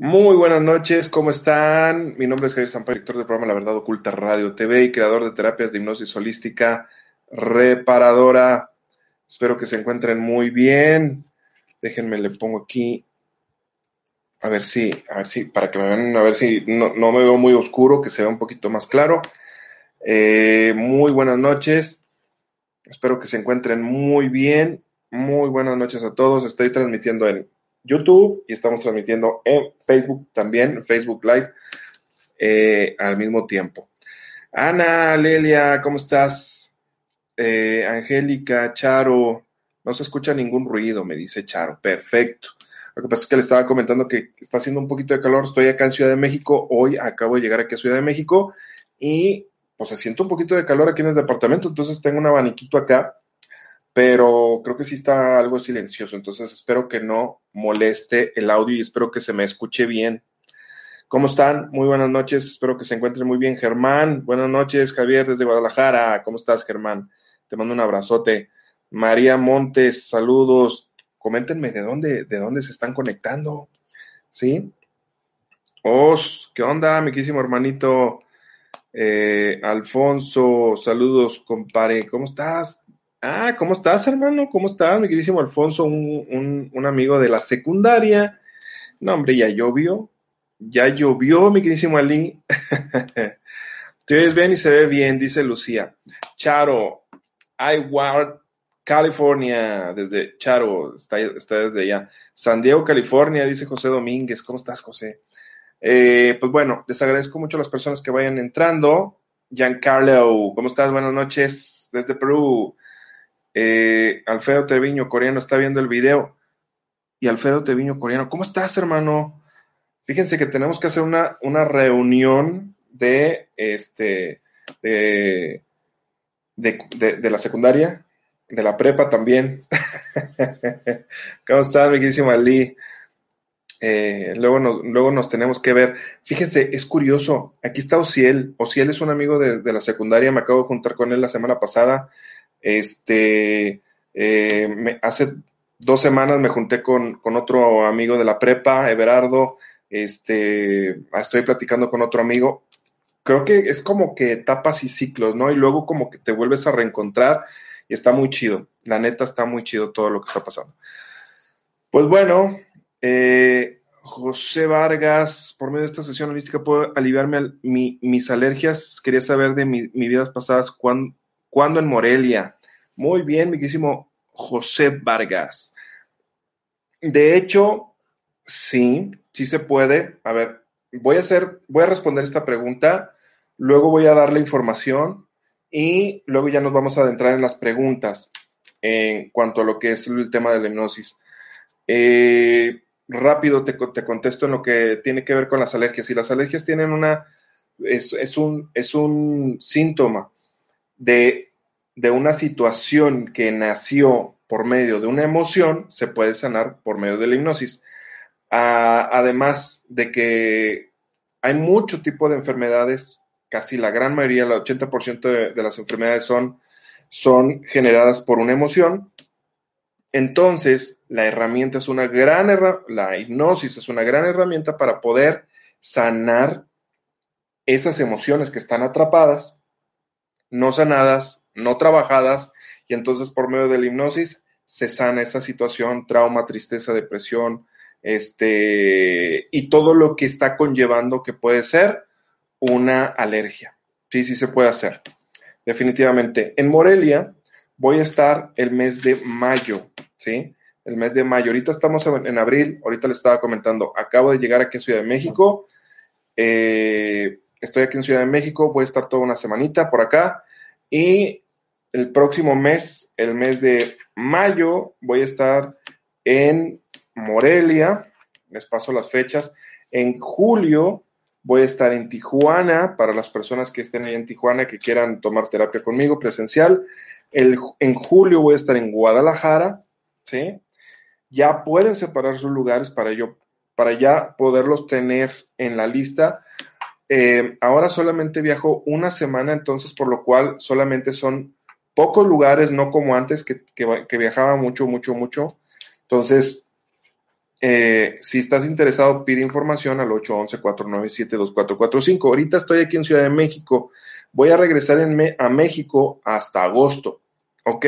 Muy buenas noches, ¿cómo están? Mi nombre es Javier Sampaio, director del programa La Verdad Oculta Radio TV y creador de terapias de hipnosis holística reparadora. Espero que se encuentren muy bien. Déjenme, le pongo aquí. A ver si, a ver si, para que me vean, a ver si no, no me veo muy oscuro, que se vea un poquito más claro. Eh, muy buenas noches. Espero que se encuentren muy bien. Muy buenas noches a todos. Estoy transmitiendo en YouTube y estamos transmitiendo en Facebook también, Facebook Live, eh, al mismo tiempo. Ana, Lelia, ¿cómo estás? Eh, Angélica, Charo, no se escucha ningún ruido, me dice Charo. Perfecto. Lo que pasa es que le estaba comentando que está haciendo un poquito de calor. Estoy acá en Ciudad de México. Hoy acabo de llegar aquí a Ciudad de México y pues se siente un poquito de calor aquí en el departamento. Entonces tengo un abaniquito acá pero creo que sí está algo silencioso, entonces espero que no moleste el audio y espero que se me escuche bien. ¿Cómo están? Muy buenas noches, espero que se encuentren muy bien. Germán, buenas noches, Javier desde Guadalajara, ¿cómo estás, Germán? Te mando un abrazote. María Montes, saludos. Coméntenme de dónde, de dónde se están conectando, ¿sí? Os, ¿qué onda, mi quísimo hermanito? Eh, Alfonso, saludos, compadre, ¿cómo estás? Ah, ¿cómo estás, hermano? ¿Cómo estás, mi queridísimo Alfonso? Un, amigo de la secundaria. No, hombre, ya llovió. Ya llovió, mi queridísimo Ali. Te oyes bien y se ve bien, dice Lucía. Charo, Ward, California, desde Charo, está, está, desde allá. San Diego, California, dice José Domínguez. ¿Cómo estás, José? Eh, pues bueno, les agradezco mucho a las personas que vayan entrando. Giancarlo, ¿cómo estás? Buenas noches desde Perú. Eh, Alfredo Treviño Coreano está viendo el video. Y Alfredo Treviño Coreano, ¿cómo estás, hermano? Fíjense que tenemos que hacer una, una reunión de este de, de, la secundaria, de la prepa también. ¿Cómo estás, mi queridísimo Ali? Eh, luego, nos, luego nos tenemos que ver. Fíjense, es curioso. Aquí está Ociel. Ociel es un amigo de, de, la secundaria. Me acabo de juntar con él la semana pasada. Este, eh, hace dos semanas me junté con, otro amigo de la prepa, Everardo. Este, estoy platicando con otro amigo. Creo que es como que etapas y ciclos, ¿no? Y luego como que te vuelves a reencontrar y está muy chido. La neta está muy chido todo lo que está pasando. Pues bueno, eh, José Vargas, por medio de esta sesión holística puedo aliviarme mis alergias. Quería saber de mi, mis vidas pasadas cuándo, ¿Cuándo en Morelia? Muy bien, mi querísimo José Vargas. De hecho, sí, sí se puede. A ver, voy a hacer, voy a responder esta pregunta, luego voy a dar la información y luego ya nos vamos a adentrar en las preguntas en cuanto a lo que es el tema de la hipnosis. Eh, rápido te, te, contesto en lo que tiene que ver con las alergias. Y las alergias tienen una, es, un, es un síntoma de, una situación que nació por medio de una emoción, se puede sanar por medio de la hipnosis. además de que hay mucho tipo de enfermedades, casi la gran mayoría, el 80% de, de, las enfermedades son, son generadas por una emoción. Entonces, la herramienta es una gran la hipnosis es una gran herramienta para poder sanar esas emociones que están atrapadas no sanadas, no trabajadas, y entonces por medio de la hipnosis se sana esa situación, trauma, tristeza, depresión, este, y todo lo que está conllevando que puede ser una alergia. Sí, sí se puede hacer. Definitivamente. En Morelia voy a estar el mes de mayo, ¿sí? El mes de mayo. Ahorita estamos en abril, ahorita les estaba comentando, acabo de llegar aquí a Ciudad de México. Eh, Estoy aquí en Ciudad de México, voy a estar toda una semanita por acá y el próximo mes, el mes de mayo, voy a estar en Morelia, les paso las fechas. En julio voy a estar en Tijuana, para las personas que estén ahí en Tijuana que quieran tomar terapia conmigo presencial. En julio voy a estar en Guadalajara, ¿sí? Ya pueden separar sus lugares para yo, para ya poderlos tener en la lista eh, ahora solamente viajo una semana, entonces por lo cual solamente son pocos lugares, no como antes que, viajaba mucho, mucho, mucho. Entonces, eh, si estás interesado, pide información al 811-497-2445. Ahorita estoy aquí en Ciudad de México. Voy a regresar a México hasta agosto. ¿Ok?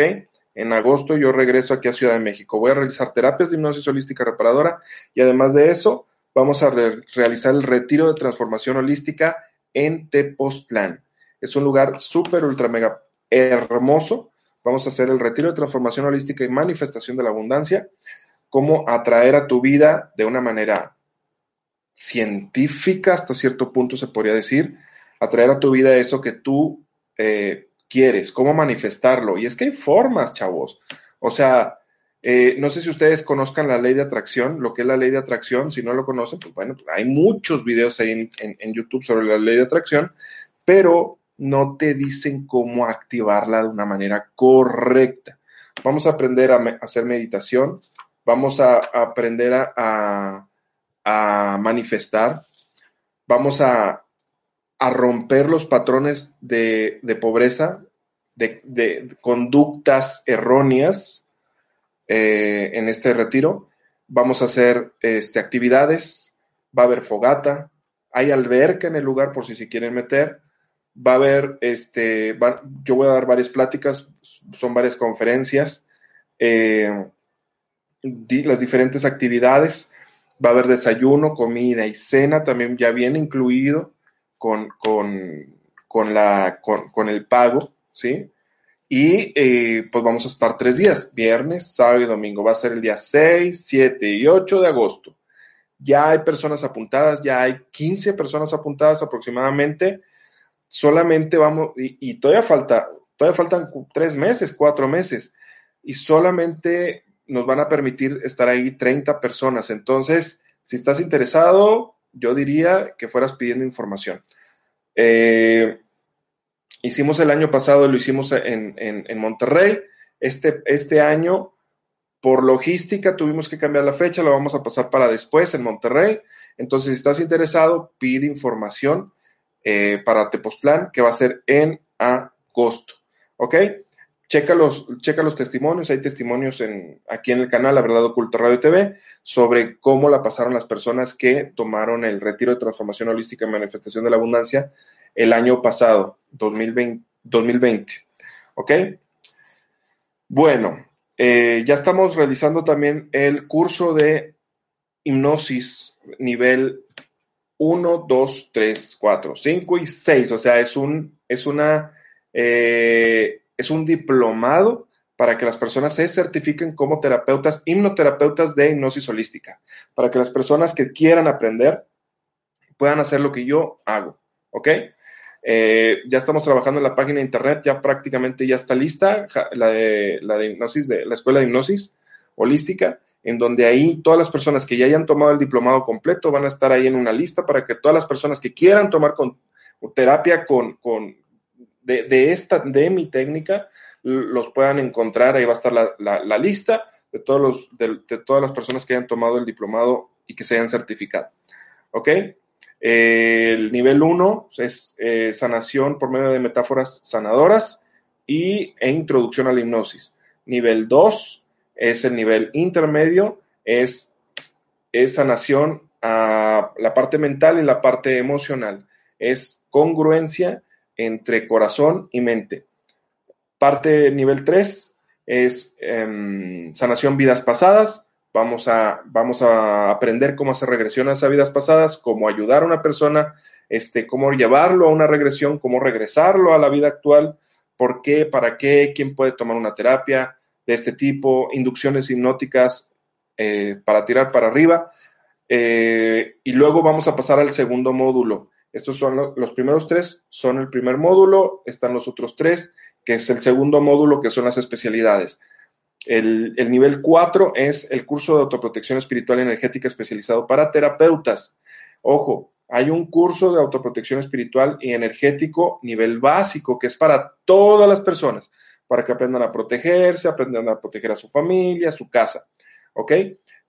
En agosto yo regreso aquí a Ciudad de México. Voy a realizar terapias de hipnosis holística reparadora y además de eso, vamos a realizar el retiro de transformación holística en Tepoztlán. Es un lugar súper, ultra, mega hermoso. Vamos a hacer el retiro de transformación holística y manifestación de la abundancia cómo atraer a tu vida de una manera científica, hasta cierto punto se podría decir, atraer a tu vida eso que tú eh, quieres, cómo manifestarlo. Y es que hay formas, chavos. O sea, eh, no sé si ustedes conozcan la ley de atracción, lo que es la ley de atracción. Si no lo conocen, pues bueno, hay muchos videos ahí en YouTube sobre la ley de atracción, pero no te dicen cómo activarla de una manera correcta. Vamos a aprender a hacer meditación, vamos a, aprender a, manifestar, vamos a, romper los patrones de, pobreza, de, conductas erróneas eh, en este retiro. Vamos a hacer este, actividades, va a haber fogata, hay alberca en el lugar por si se quieren meter, va a haber, este, yo voy a dar varias pláticas, son varias conferencias. Eh, las diferentes actividades. Va a haber desayuno, comida y cena, también ya viene incluido con, con, la, con, el pago, ¿sí? Y eh, pues vamos a estar tres días, viernes, sábado y domingo. Va a ser el día 6, 7 y 8 de agosto. Ya hay personas apuntadas, ya hay 15 personas apuntadas aproximadamente. Solamente vamos, y, y todavía falta, todavía faltan tres meses, cuatro meses. Y solamente nos van a permitir estar ahí 30 personas. Entonces, si estás interesado, yo diría que fueras pidiendo información. Eh, hicimos el año pasado, lo hicimos en, Monterrey. Este, este año, por logística, tuvimos que cambiar la fecha, lo vamos a pasar para después en Monterrey. Entonces, si estás interesado, pide información eh, para Tepoztlán, que va a ser en agosto. ¿Ok? checa los, checa los testimonios, hay testimonios en, aquí en el canal La Verdad Oculta Radio TV sobre cómo la pasaron las personas que tomaron el retiro de transformación holística y manifestación de la abundancia el año pasado, 2020. 2020 ¿Ok? Bueno, eh, ya estamos realizando también el curso de hipnosis nivel 1, 2, 3, 4, 5 y 6. O sea, es, un, es una... Eh, es un diplomado para que las personas se certifiquen como terapeutas, hipnoterapeutas de hipnosis holística, para que las personas que quieran aprender puedan hacer lo que yo hago, ¿ok? Eh, ya estamos trabajando en la página de internet, ya prácticamente ya está lista la de, la de hipnosis, de la escuela de hipnosis holística, en donde ahí todas las personas que ya hayan tomado el diplomado completo van a estar ahí en una lista para que todas las personas que quieran tomar con, terapia con, con, de, esta, de mi técnica, los puedan encontrar. Ahí va a estar la, lista de, todos los, de, todas las personas que hayan tomado el diplomado y que se hayan certificado. ¿Ok? El nivel 1 es eh, sanación por medio de metáforas sanadoras y, e introducción a la hipnosis. Nivel 2 es el nivel intermedio, es, sanación a la parte mental y la parte emocional. Es congruencia entre corazón y mente. Parte nivel 3 es em, sanación vidas pasadas. Vamos a, vamos a aprender cómo hacer regresiones a vidas pasadas, cómo ayudar a una persona, este, cómo llevarlo a una regresión, cómo regresarlo a la vida actual, por qué, para qué, quién puede tomar una terapia de este tipo, inducciones hipnóticas eh, para tirar para arriba. Eh, y luego vamos a pasar al segundo módulo, estos son los, primeros tres, son el primer módulo, están los otros tres, que es el segundo módulo, que son las especialidades. El, nivel cuatro es el curso de autoprotección espiritual y energética especializado para terapeutas. Ojo, hay un curso de autoprotección espiritual y energético nivel básico que es para todas las personas, para que aprendan a protegerse, aprendan a proteger a su familia, a su casa. ¿Ok?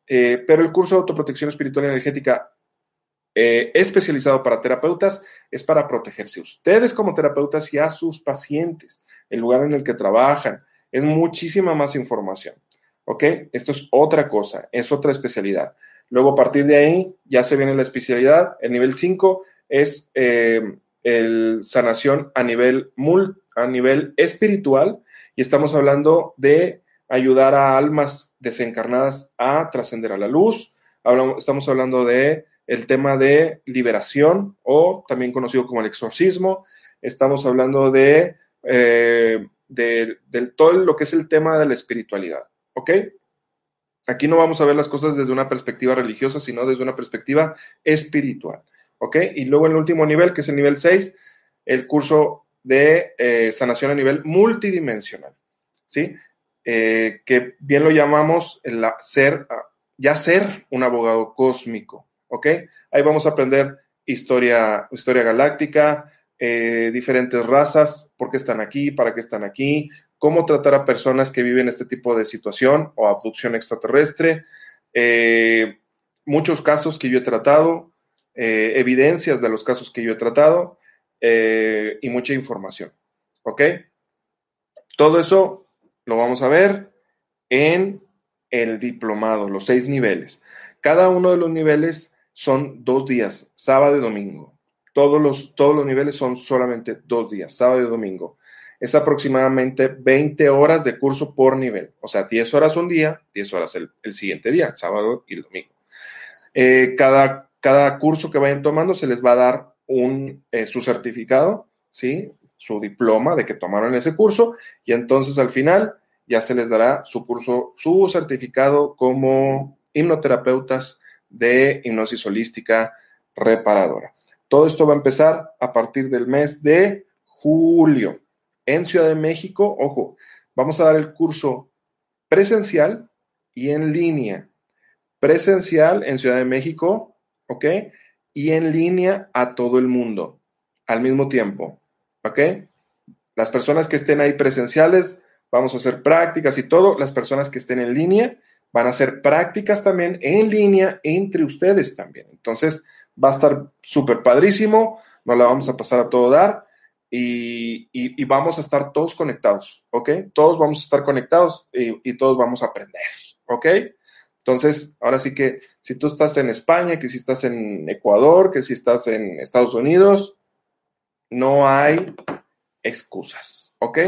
Eh, pero el curso de autoprotección espiritual y energética eh, especializado para terapeutas es para protegerse ustedes como terapeutas y a sus pacientes, el lugar en el que trabajan. Es muchísima más información. ¿Ok? Esto es otra cosa, es otra especialidad. Luego, a partir de ahí, ya se viene la especialidad. El nivel 5 es eh, el sanación a nivel, a nivel espiritual y estamos hablando de ayudar a almas desencarnadas a trascender a la luz. estamos hablando de el tema de liberación o también conocido como el exorcismo. Estamos hablando de, eh, de, todo lo que es el tema de la espiritualidad. ¿Ok? Aquí no vamos a ver las cosas desde una perspectiva religiosa, sino desde una perspectiva espiritual. ¿Ok? Y luego el último nivel, que es el nivel 6, el curso de eh, sanación a nivel multidimensional. ¿Sí? Eh, que bien lo llamamos el ser, ya ser un abogado cósmico. ¿ok? Ahí vamos a aprender historia, historia galáctica, eh, diferentes razas, por qué están aquí, para qué están aquí, cómo tratar a personas que viven este tipo de situación o abducción extraterrestre, eh, muchos casos que yo he tratado, eh, evidencias de los casos que yo he tratado y mucha información, ¿ok? Todo eso lo vamos a ver en el diplomado, los seis niveles. Cada uno de los niveles son dos días, sábado y domingo. Todos los, todos los niveles son solamente dos días, sábado y domingo. Es aproximadamente 20 horas de curso por nivel. O sea, 10 horas un día, 10 horas el, siguiente día, sábado y el domingo. Eh, cada, cada curso que vayan tomando se les va a dar un, eh, su certificado, ¿sí? su diploma de que tomaron ese curso y entonces al final ya se les dará su curso, su certificado como hipnoterapeutas de hipnosis holística reparadora. Todo esto va a empezar a partir del mes de julio. En Ciudad de México, ojo, vamos a dar el curso presencial y en línea. Presencial en Ciudad de México, ¿ok? Y en línea a todo el mundo al mismo tiempo, ¿ok? Las personas que estén ahí presenciales, vamos a hacer prácticas y todo. Las personas que estén en línea, van a hacer prácticas también en línea entre ustedes también. Entonces, va a estar súper padrísimo, nos la vamos a pasar a todo dar y, vamos a estar todos conectados, ¿ok? Todos vamos a estar conectados y, todos vamos a aprender, ¿ok? Entonces, ahora sí que si tú estás en España, que si estás en Ecuador, que si estás en Estados Unidos, no hay excusas, ¿ok?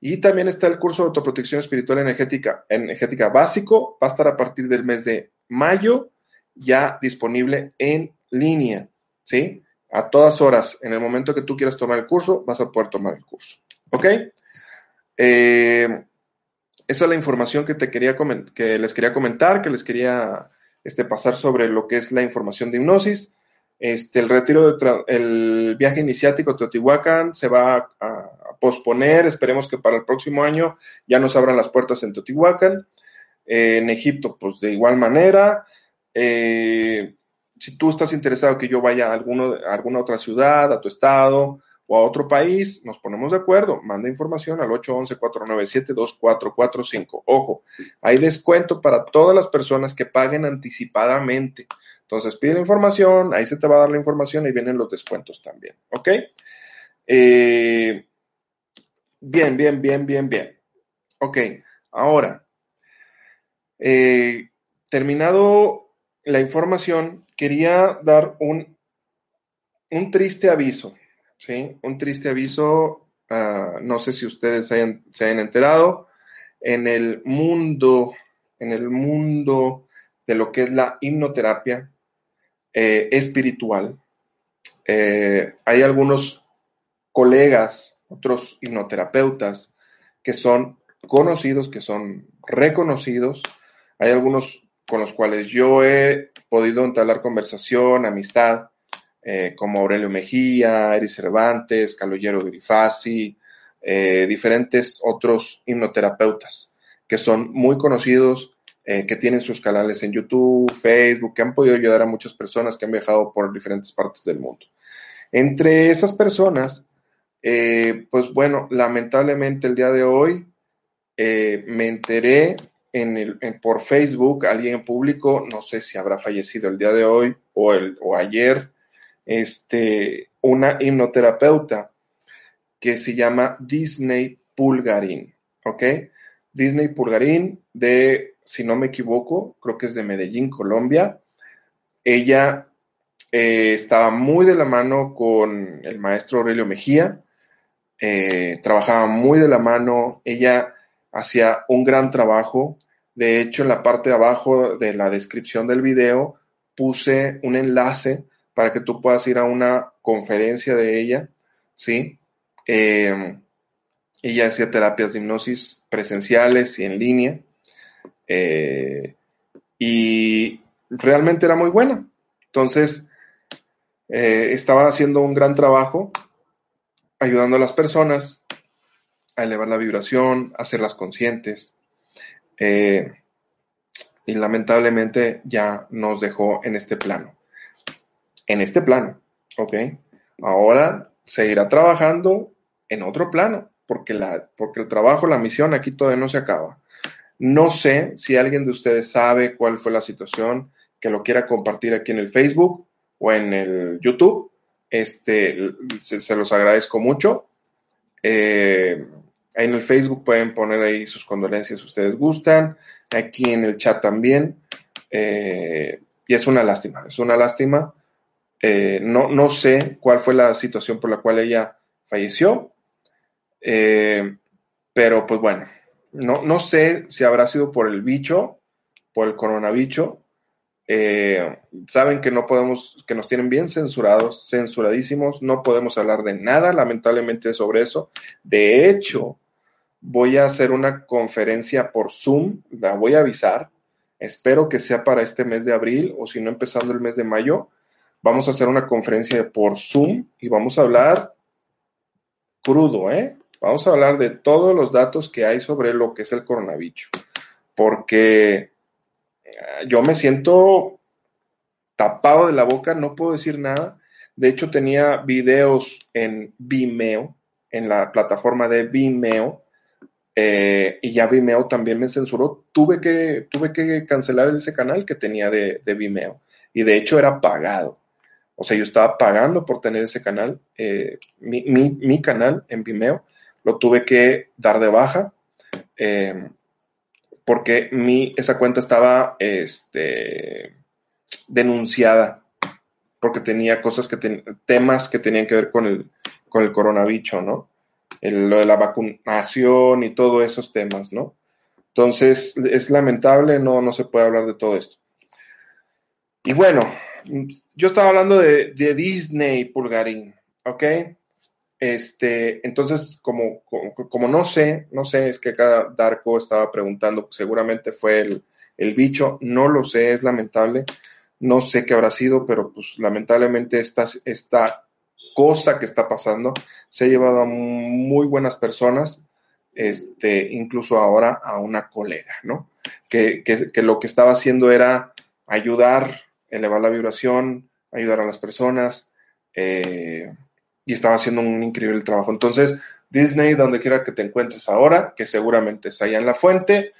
Y también está el curso de autoprotección espiritual energética, energética básico, va a estar a partir del mes de mayo, ya disponible en línea, ¿sí? A todas horas, en el momento que tú quieras tomar el curso, vas a poder tomar el curso, ¿ok? Eh, esa es la información que, te quería que les quería comentar, que les quería este, pasar sobre lo que es la información de hipnosis. Este, el retiro, el viaje iniciático a Teotihuacán se va a, posponer, esperemos que para el próximo año ya nos abran las puertas en Teotihuacán. Eh, en Egipto, pues de igual manera. Eh, si tú estás interesado que yo vaya a, alguna otra ciudad, a tu estado o a otro país, nos ponemos de acuerdo. Manda información al 811-497-2445. Ojo, hay descuento para todas las personas que paguen anticipadamente. Entonces pide la información, ahí se te va a dar la información y vienen los descuentos también. ¿Ok? Eh, bien, bien, bien, bien, bien. Ok, ahora, eh, terminado la información, quería dar un, un triste aviso, ¿sí? Un triste aviso, ah, no sé si ustedes se hayan, enterado, en el mundo, en el mundo de lo que es la hipnoterapia, eh, espiritual. Eh, hay algunos colegas, otros hipnoterapeutas, que son conocidos, que son reconocidos. Hay algunos con los cuales yo he podido entablar conversación, amistad, eh, como Aurelio Mejía, Eris Cervantes, Caloyero Grifasi, diferentes otros hipnoterapeutas que son muy conocidos eh, que tienen sus canales en YouTube, Facebook, que han podido ayudar a muchas personas que han viajado por diferentes partes del mundo. Entre esas personas, eh, pues bueno, lamentablemente el día de hoy eh, me enteré en el, por Facebook, alguien público, no sé si habrá fallecido el día de hoy o, el, o ayer, este, una hipnoterapeuta que se llama Disney Pulgarín, ¿ok? Disney Pulgarín de si no me equivoco, creo que es de Medellín, Colombia. ella eh, estaba muy de la mano con el maestro Aurelio Mejía, eh, trabajaba muy de la mano, ella hacía un gran trabajo, de hecho en la parte de abajo de la descripción del video puse un enlace para que tú puedas ir a una conferencia de ella, ¿sí? Eh, ella hacía terapias de hipnosis presenciales y en línea. Eh, y realmente era muy buena. Entonces, eh, estaba haciendo un gran trabajo ayudando a las personas elevar la vibración, hacerlas conscientes. y lamentablemente ya nos dejó en este plano en este plano, ¿ok? Ahora seguirá trabajando en otro plano, porque, la, porque el trabajo, la misión aquí todavía no se acaba. No sé si alguien de ustedes sabe cuál fue la situación, que lo quiera compartir aquí en el Facebook o en el YouTube. Este, se, los agradezco mucho. Eh, ahí en el Facebook pueden poner ahí sus condolencias si ustedes gustan. Aquí en el chat también. Eh, y es una lástima, es una lástima eh, no, no, sé cuál fue la situación por la cual ella falleció, eh, pero pues bueno, no, no, sé si habrá sido por el bicho, por el coronavirus. Eh, saben que no podemos, que nos tienen bien censurados, censuradísimos, no podemos hablar de nada, lamentablemente, sobre eso. De hecho, voy a hacer una conferencia por Zoom, la voy a avisar. Espero que sea para este mes de abril o si no empezando el mes de mayo, Vamos a hacer una conferencia por Zoom y vamos a hablar crudo, ¿eh? Vamos a hablar de todos los datos que hay sobre lo que es el coronavirus. Porque yo me siento tapado de la boca, no puedo decir nada. De hecho, tenía videos en Vimeo, en la plataforma de Vimeo, eh, y ya Vimeo también me censuró. Tuve que, tuve que cancelar ese canal que tenía de, de Vimeo. Y de hecho era pagado. O sea, yo estaba pagando por tener ese canal, eh, mi, canal en Vimeo, lo tuve que dar de baja eh, porque mi, esa cuenta estaba este, denunciada porque tenía cosas que temas que tenían que ver con el, con el coronavirus, ¿no? lo de la vacunación y todos esos temas, ¿no? Entonces, es lamentable, no, no se puede hablar de todo esto. Y bueno, yo estaba hablando de, Disney, Pulgarín, ¿ok? Este, entonces, como, como, no sé, no sé, es que cada Darko estaba preguntando, seguramente fue el, el, bicho, no lo sé, es lamentable, no sé qué habrá sido, pero pues lamentablemente esta, esta cosa que está pasando se ha llevado a muy buenas personas, este, incluso ahora a una colega, ¿no? Que, que, que lo que estaba haciendo era ayudar elevar la vibración, ayudar a las personas, eh, y estaba haciendo un increíble trabajo. Entonces, Disney, donde quiera que te encuentres ahora, que seguramente es allá en la fuente,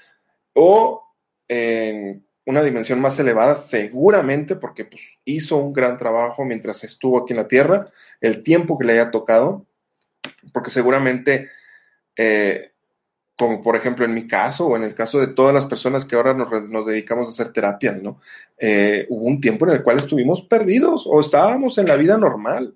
o en una dimensión más elevada, seguramente, porque pues, hizo un gran trabajo mientras estuvo aquí en la Tierra, el tiempo que le haya tocado, porque seguramente eh, como por ejemplo en mi caso o en el caso de todas las personas que ahora nos, dedicamos a hacer terapias, ¿no? Eh, hubo un tiempo en el cual estuvimos perdidos o estábamos en la vida normal,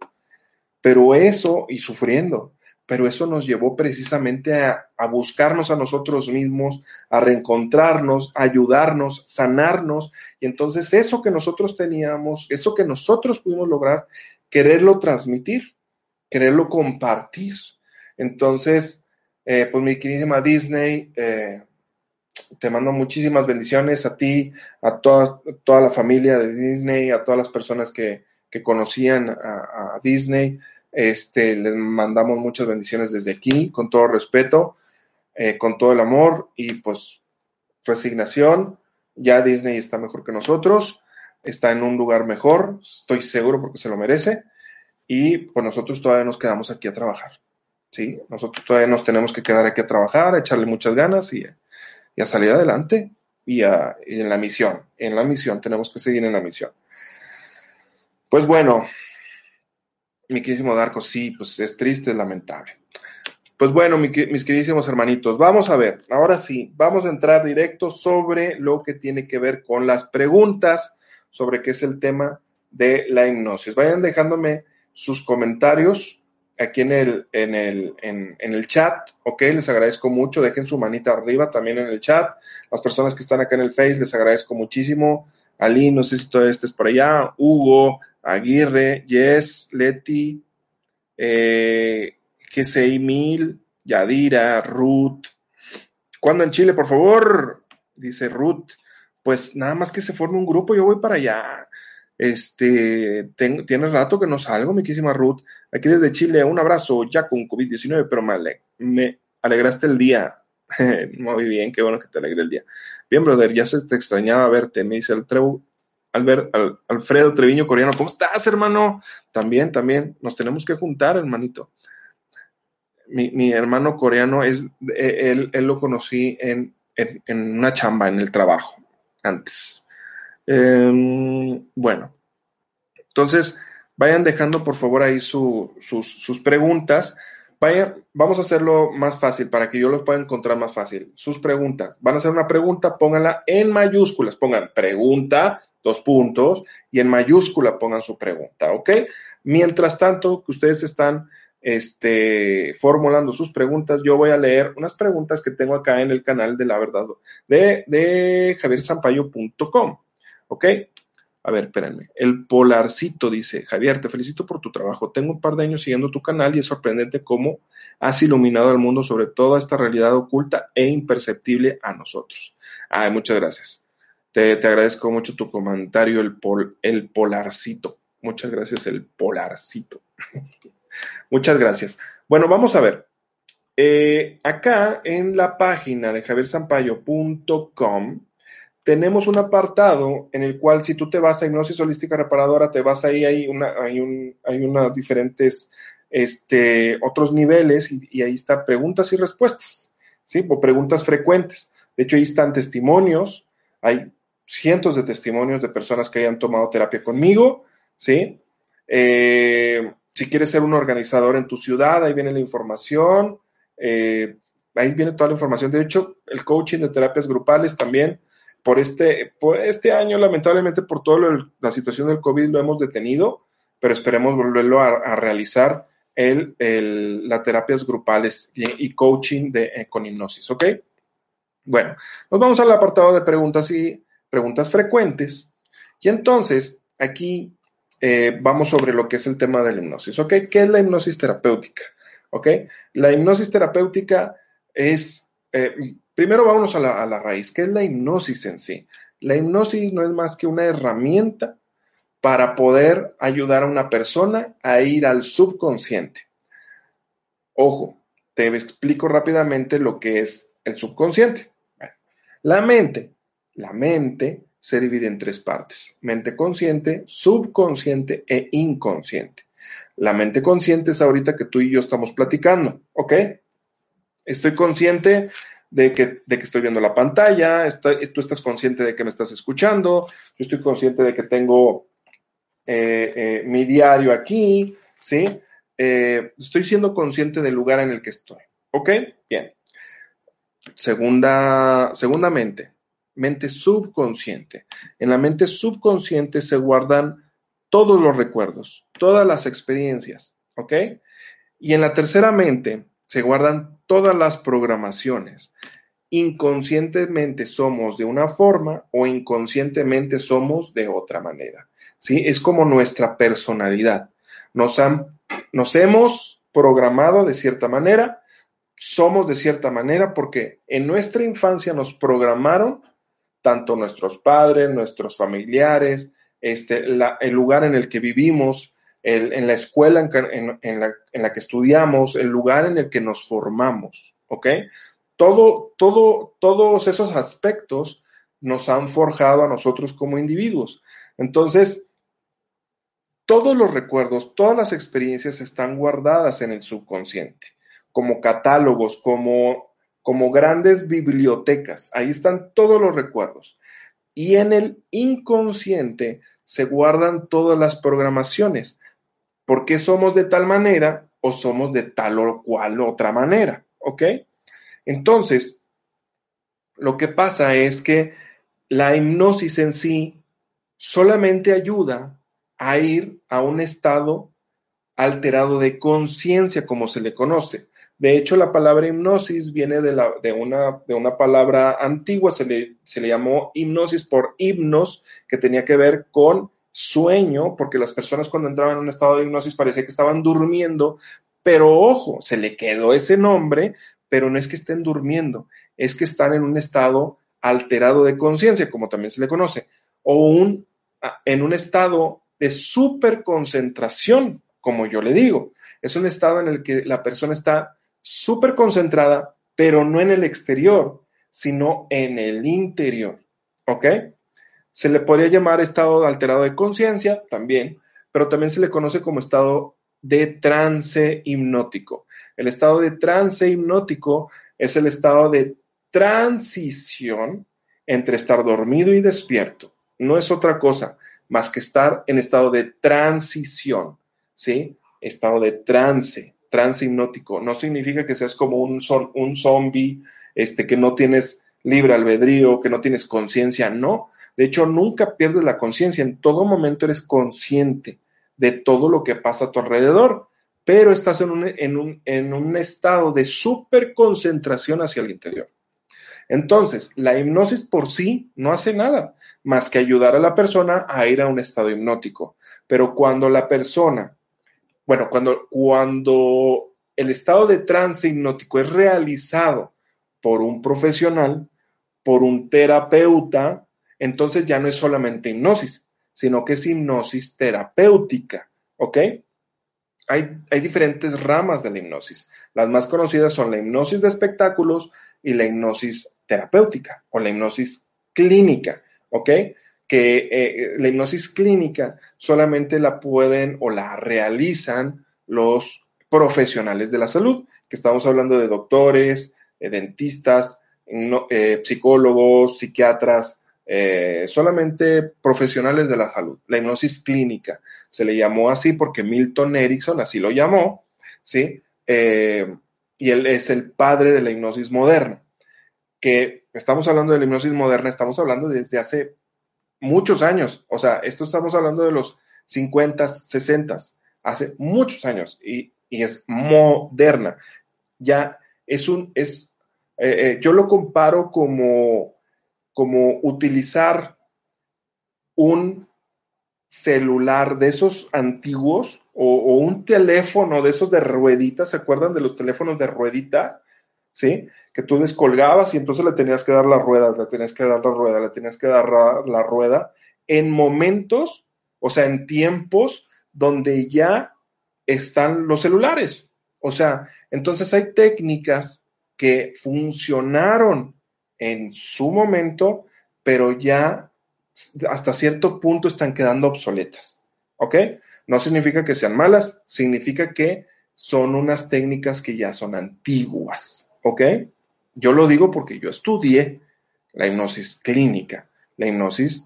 pero eso, y sufriendo, pero eso nos llevó precisamente a, buscarnos a nosotros mismos, a reencontrarnos, a ayudarnos, sanarnos, y entonces eso que nosotros teníamos, eso que nosotros pudimos lograr, quererlo transmitir, quererlo compartir. Entonces, eh, pues mi queridísima Disney, eh, te mando muchísimas bendiciones a ti, a toda, toda la familia de Disney, a todas las personas que, conocían a, Disney. Este, les mandamos muchas bendiciones desde aquí, con todo respeto, eh, con todo el amor y pues resignación. Ya Disney está mejor que nosotros, está en un lugar mejor, estoy seguro porque se lo merece. Y pues nosotros todavía nos quedamos aquí a trabajar. ¿sí? Nosotros todavía nos tenemos que quedar aquí a trabajar, a echarle muchas ganas y, a salir adelante y, en la misión. En la misión, tenemos que seguir en la misión. Pues bueno, mi queridísimo Darko, sí, pues es triste, es lamentable. Pues bueno, mis queridísimos hermanitos, vamos a ver, ahora sí, vamos a entrar directo sobre lo que tiene que ver con las preguntas sobre qué es el tema de la hipnosis. Vayan dejándome sus comentarios aquí en el, en el, en, el chat, ok, les agradezco mucho, dejen su manita arriba también en el chat, las personas que están acá en el Face, les agradezco muchísimo, Ali, no sé si todo este es por allá, Hugo, Aguirre, Yes, Leti, eh, GCI Mil, Yadira, Ruth. ¿Cuándo en Chile, por favor? Dice Ruth. Pues nada más que se forme un grupo, yo voy para allá. Este, tienes rato que no salgo, mi quísima Ruth. Aquí desde Chile, un abrazo, ya con COVID-19, pero me, me alegraste el día. Muy bien, qué bueno que te alegre el día. Bien, brother, ya se te extrañaba verte, me dice el Trevo, Albert, Alfredo Treviño Coreano, ¿cómo estás, hermano? También, también, nos tenemos que juntar, hermanito. Mi, hermano coreano, es, e, él, él lo conocí en, en, una chamba, en el trabajo, antes. Em, bueno, entonces, vayan dejando por favor ahí sus, sus, preguntas. Vamos a hacerlo más fácil para que yo los pueda encontrar más fácil. Sus preguntas. Van a hacer una pregunta, pónganla en mayúsculas. Pongan pregunta, dos puntos, y en mayúscula pongan su pregunta, ¿ok? Mientras tanto, que ustedes están este, formulando sus preguntas, yo voy a leer unas preguntas que tengo acá en el canal de la verdad de, de ¿ok? A ver, espérenme. El Polarcito dice, Javier, te felicito por tu trabajo. Tengo un par de años siguiendo tu canal y es sorprendente cómo has iluminado al mundo sobre toda esta realidad oculta e imperceptible a nosotros. Ay, muchas gracias. Te, agradezco mucho tu comentario, el, el polarcito. Muchas gracias, el polarcito. Muchas gracias. Bueno, vamos a ver. Eh, acá en la página de javiersampayo.com tenemos un apartado en el cual si tú te vas a hipnosis holística reparadora, te vas ahí, hay, una, hay, un, hay unas diferentes, este, otros niveles y, y, ahí está preguntas y respuestas, ¿sí? O preguntas frecuentes. De hecho, ahí están testimonios, hay cientos de testimonios de personas que hayan tomado terapia conmigo, ¿sí? Eh, si quieres ser un organizador en tu ciudad, ahí viene la información, eh, ahí viene toda la información. De hecho, el coaching de terapias grupales también, por este, por este año, lamentablemente, por toda la situación del COVID, lo hemos detenido, pero esperemos volverlo a, realizar el, las terapias grupales y, coaching de, eh, con hipnosis, ¿ok? Bueno, nos vamos al apartado de preguntas y preguntas frecuentes. Y entonces, aquí eh, vamos sobre lo que es el tema de la hipnosis, ¿ok? ¿Qué es la hipnosis terapéutica? ¿Ok? La hipnosis terapéutica es, eh, primero vámonos a la, a la raíz, ¿qué es la hipnosis en sí? La hipnosis no es más que una herramienta para poder ayudar a una persona a ir al subconsciente. Ojo, te explico rápidamente lo que es el subconsciente. La mente la mente se divide en tres partes, mente consciente, subconsciente e inconsciente. La mente consciente es ahorita que tú y yo estamos platicando, ¿ok? Estoy consciente de que, de que estoy viendo la pantalla, tú estás consciente de que me estás escuchando, yo estoy consciente de que tengo eh, eh, mi diario aquí, ¿sí? Eh, estoy siendo consciente del lugar en el que estoy, ¿ok? Bien. Segunda, segundamente, mente subconsciente. En la mente subconsciente se guardan todos los recuerdos, todas las experiencias, ¿ok? Y en la tercera mente se guardan todas las programaciones. Inconscientemente somos de una forma o inconscientemente somos de otra manera. ¿Sí? Es como nuestra personalidad. Nos, han, nos hemos programado de cierta manera, somos de cierta manera porque en nuestra infancia nos programaron tanto nuestros padres, nuestros familiares, este, el lugar en el que vivimos, en la escuela en, la, que estudiamos, el lugar en el que nos formamos, ¿ok? Todo, todo, todos esos aspectos nos han forjado a nosotros como individuos. Entonces, todos los recuerdos, todas las experiencias están guardadas en el subconsciente, como catálogos, como como grandes bibliotecas. Ahí están todos los recuerdos. Y en el inconsciente se guardan todas las programaciones. ¿Por qué somos de tal manera o somos de tal o cual otra manera? ¿Ok? Entonces, lo que pasa es que la hipnosis en sí solamente ayuda a ir a un estado alterado de conciencia, como se le conoce. De hecho, la palabra hipnosis viene de, una, de una, palabra antigua, se le, se le llamó hipnosis por hipnos, que tenía que ver con sueño, porque las personas cuando entraban en un estado de hipnosis parecía que estaban durmiendo, pero ojo, se le quedó ese nombre, pero no es que estén durmiendo, es que están en un estado alterado de conciencia, como también se le conoce, o un, en un estado de superconcentración, como yo le digo. Es un estado en el que la persona está súper concentrada, pero no en el exterior, sino en el interior. ¿Ok? Se le podría llamar estado alterado de conciencia también, pero también se le conoce como estado de trance hipnótico. El estado de trance hipnótico es el estado de transición entre estar dormido y despierto. No es otra cosa más que estar en estado de transición, ¿sí? Estado de trance, trance hipnótico. No significa que seas como un, un zombie, este, que no tienes libre albedrío, que no tienes conciencia, no. De hecho, nunca pierdes la conciencia, en todo momento eres consciente de todo lo que pasa a tu alrededor, pero estás en un, en un, en un estado de súper concentración hacia el interior. Entonces, la hipnosis por sí no hace nada más que ayudar a la persona a ir a un estado hipnótico. Pero cuando la persona, bueno, cuando, cuando el estado de trance hipnótico es realizado por un profesional, por un terapeuta, entonces ya no es solamente hipnosis, sino que es hipnosis terapéutica, ¿ok? Hay, hay, diferentes ramas de la hipnosis. Las más conocidas son la hipnosis de espectáculos y la hipnosis terapéutica o la hipnosis clínica, ¿ok? Que eh, la hipnosis clínica solamente la pueden o la realizan los profesionales de la salud, que estamos hablando de doctores, eh, dentistas, eh, psicólogos, psiquiatras, solamente profesionales de la salud. La hipnosis clínica se le llamó así porque Milton Erickson así lo llamó, ¿sí? Y él es el padre de la hipnosis moderna. Que estamos hablando de la hipnosis moderna, estamos hablando desde hace muchos años. O sea, esto estamos hablando de los 50, 60, hace muchos años y, y es moderna. Ya es un, es, eh, yo lo comparo como como utilizar un celular de esos antiguos o, un teléfono de esos de ruedita, ¿se acuerdan de los teléfonos de ruedita? ¿Sí? Que tú descolgabas y entonces le tenías que dar la rueda, le tenías que dar la rueda, le tenías que dar la rueda en momentos, o sea, en tiempos donde ya están los celulares. O sea, entonces hay técnicas que funcionaron en su momento, pero ya hasta cierto punto están quedando obsoletas. ¿Ok? No significa que sean malas, significa que son unas técnicas que ya son antiguas. ¿Ok? Yo lo digo porque yo estudié la hipnosis clínica, la hipnosis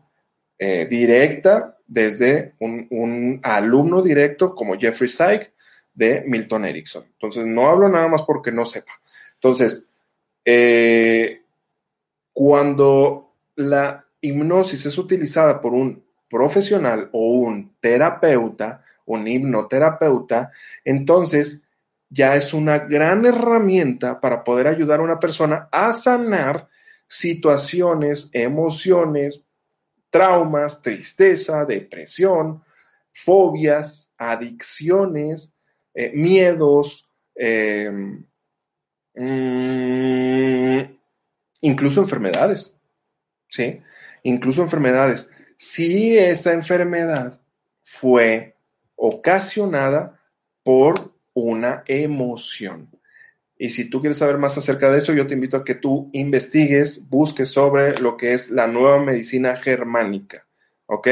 eh, directa desde un, alumno directo como Jeffrey Syke de Milton Erickson. Entonces, no hablo nada más porque no sepa. Entonces, eh, cuando la hipnosis es utilizada por un profesional o un terapeuta, un hipnoterapeuta, entonces ya es una gran herramienta para poder ayudar a una persona a sanar situaciones, emociones, traumas, tristeza, depresión, fobias, adicciones, eh, miedos, eh, mm, incluso enfermedades, ¿sí? Incluso enfermedades. Si esa enfermedad fue ocasionada por una emoción. Y si tú quieres saber más acerca de eso, yo te invito a que tú investigues, busques sobre lo que es la nueva medicina germánica, ¿ok?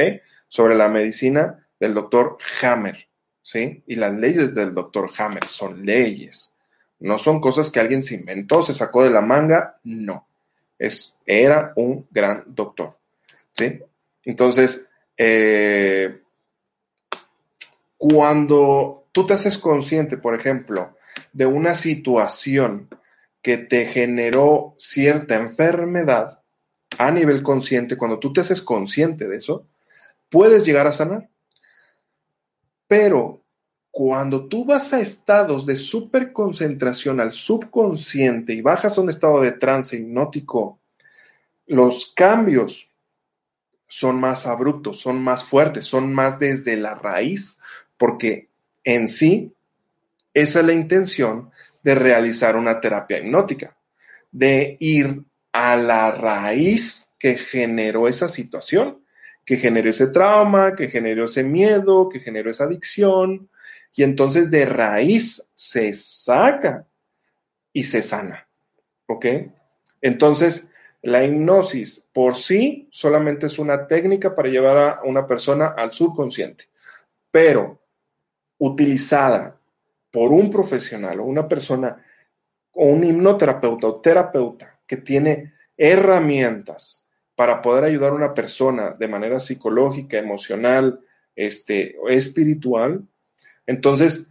Sobre la medicina del doctor Hammer, ¿sí? Y las leyes del doctor Hammer son leyes. No son cosas que alguien se inventó, se sacó de la manga, no es, era un gran doctor. ¿sí? Entonces, eh, cuando tú te haces consciente, por ejemplo, de una situación que te generó cierta enfermedad a nivel consciente, cuando tú te haces consciente de eso, puedes llegar a sanar. Pero cuando tú vas a estados de superconcentración al subconsciente y bajas a un estado de trance hipnótico, los cambios son más abruptos, son más fuertes, son más desde la raíz, porque en sí esa es la intención de realizar una terapia hipnótica, de ir a la raíz que generó esa situación, que generó ese trauma, que generó ese miedo, que generó esa adicción, y entonces de raíz se saca y se sana. ¿Ok? Entonces, la hipnosis por sí solamente es una técnica para llevar a una persona al subconsciente, pero utilizada por un profesional o una persona o un hipnoterapeuta o terapeuta que tiene herramientas para poder ayudar a una persona de manera psicológica, emocional, este, espiritual, entonces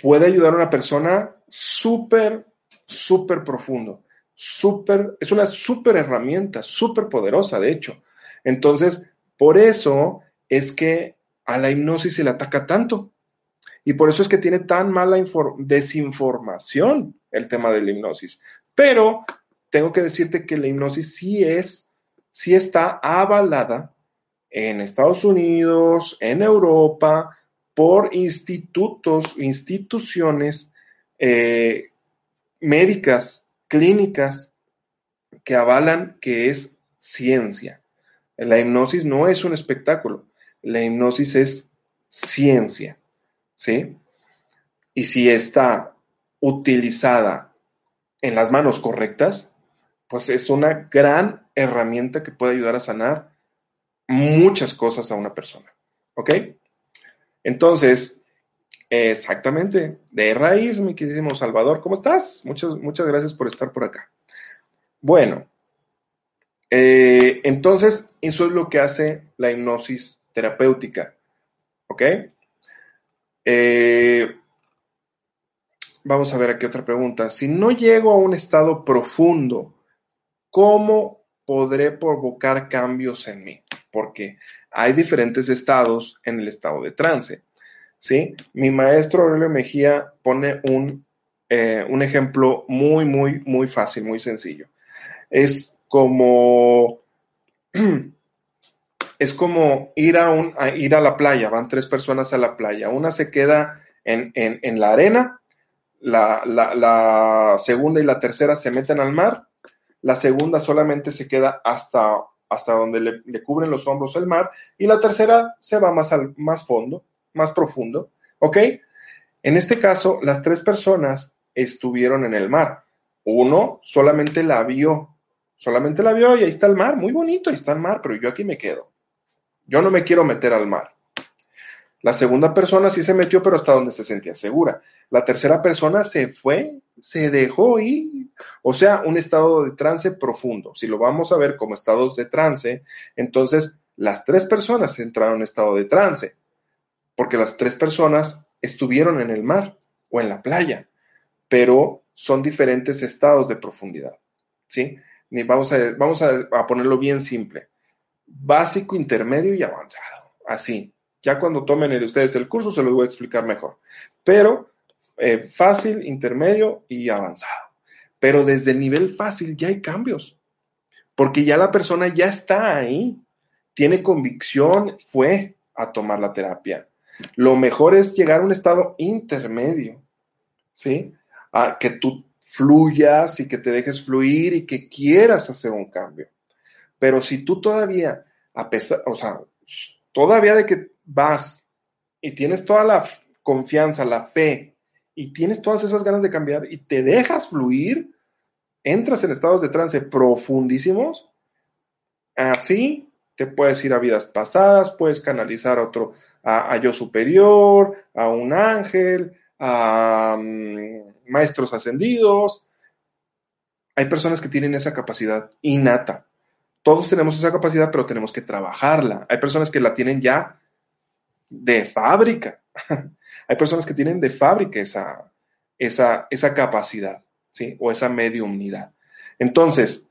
puede ayudar a una persona súper, súper profundo, súper, es una súper herramienta, súper poderosa, de hecho. Entonces, por eso es que a la hipnosis se le ataca tanto. Y por eso es que tiene tan mala desinformación el tema de la hipnosis. Pero tengo que decirte que la hipnosis sí es, sí está avalada en Estados Unidos, en Europa, por institutos, instituciones eh, médicas, clínicas, que avalan que es ciencia. La hipnosis no es un espectáculo, la hipnosis es ciencia. ¿sí? Y si está utilizada en las manos correctas, pues es una gran herramienta que puede ayudar a sanar muchas cosas a una persona. ¿Ok? Entonces, exactamente, de raíz, mi queridísimo Salvador, ¿cómo estás? Muchas, muchas gracias por estar por acá. Bueno, eh, entonces, eso es lo que hace la hipnosis terapéutica. ¿Ok? Eh, vamos a ver aquí otra pregunta. Si no llego a un estado profundo, ¿cómo podré provocar cambios en mí? Porque hay diferentes estados en el estado de trance. ¿sí? Mi maestro Aurelio Mejía pone un, eh, un ejemplo muy, muy, muy fácil, muy sencillo. Es como es como ir a, un, ir a la playa, van tres personas a la playa, una se queda en, la arena, la, segunda y la tercera se meten al mar, la segunda solamente se queda hasta, hasta donde le, cubren los hombros el mar y la tercera se va más al más fondo, más profundo, ¿ok? En este caso, las tres personas estuvieron en el mar. Uno solamente la vio, solamente la vio y ahí está el mar, muy bonito, ahí está el mar, pero yo aquí me quedo. Yo no me quiero meter al mar. La segunda persona sí se metió, pero hasta donde se sentía segura. La tercera persona se fue, se dejó ir. O sea, un estado de trance profundo. Si lo vamos a ver como estados de trance, entonces las tres personas entraron en estado de trance, porque las tres personas estuvieron en el mar o en la playa, pero son diferentes estados de profundidad. ¿Sí? Vamos a, vamos a ponerlo bien simple básico, intermedio y avanzado. Así. Ya cuando tomen ustedes el curso se los voy a explicar mejor. Pero eh, fácil, intermedio y avanzado. Pero desde el nivel fácil ya hay cambios. Porque ya la persona ya está ahí. Tiene convicción, fue a tomar la terapia. Lo mejor es llegar a un estado intermedio. ¿Sí? A que tú fluyas y que te dejes fluir y que quieras hacer un cambio. Pero si tú todavía, a pesar, o sea, todavía de que vas y tienes toda la confianza, la fe, y tienes todas esas ganas de cambiar y te dejas fluir, entras en estados de trance profundísimos, así te puedes ir a vidas pasadas, puedes canalizar a otro, a, yo superior, a un ángel, a mm, maestros ascendidos. Hay personas que tienen esa capacidad innata. Todos tenemos esa capacidad, pero tenemos que trabajarla. Hay personas que la tienen ya de fábrica. Hay personas que tienen de fábrica esa, esa, esa capacidad, ¿sí? O esa mediumnidad. Entonces,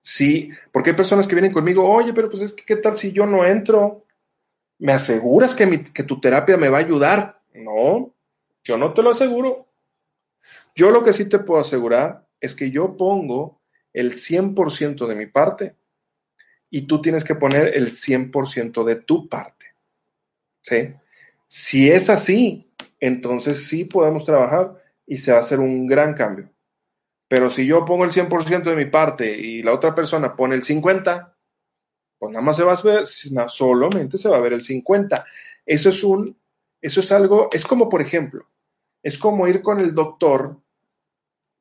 Sí, porque hay personas que vienen conmigo, oye, pero pues es que, ¿qué tal si yo no entro? ¿Me aseguras que, mi, que tu terapia me va a ayudar? No, yo no te lo aseguro. Yo lo que sí te puedo asegurar es que yo pongo el 100% de mi parte y tú tienes que poner el 100% de tu parte. ¿Sí? Si es así, entonces sí podemos trabajar y se va a hacer un gran cambio. Pero si yo pongo el 100% de mi parte y la otra persona pone el 50%, pues nada más se va a ver, solamente se va a ver el 50%. Eso es un, eso es algo, es como por ejemplo, es como ir con el doctor,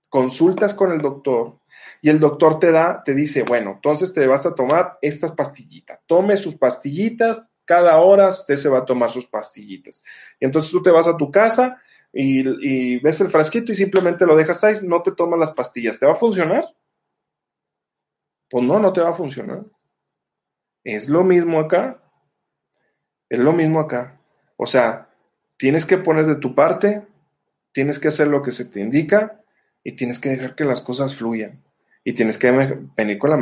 consultas con el doctor y el doctor te da, te dice, bueno, entonces te vas a tomar estas pastillitas, tome sus pastillitas, cada hora usted se va a tomar sus pastillitas. Y entonces tú te vas a tu casa y, ves el frasquito y simplemente lo dejas ahí, no te tomas las pastillas. ¿Te va a funcionar? Pues no, no te va a funcionar. Es lo mismo acá. Es lo mismo acá. O sea, tienes que poner de tu parte, tienes que hacer lo que se te indica y tienes que dejar que las cosas fluyan. Y tienes que venir con la mejor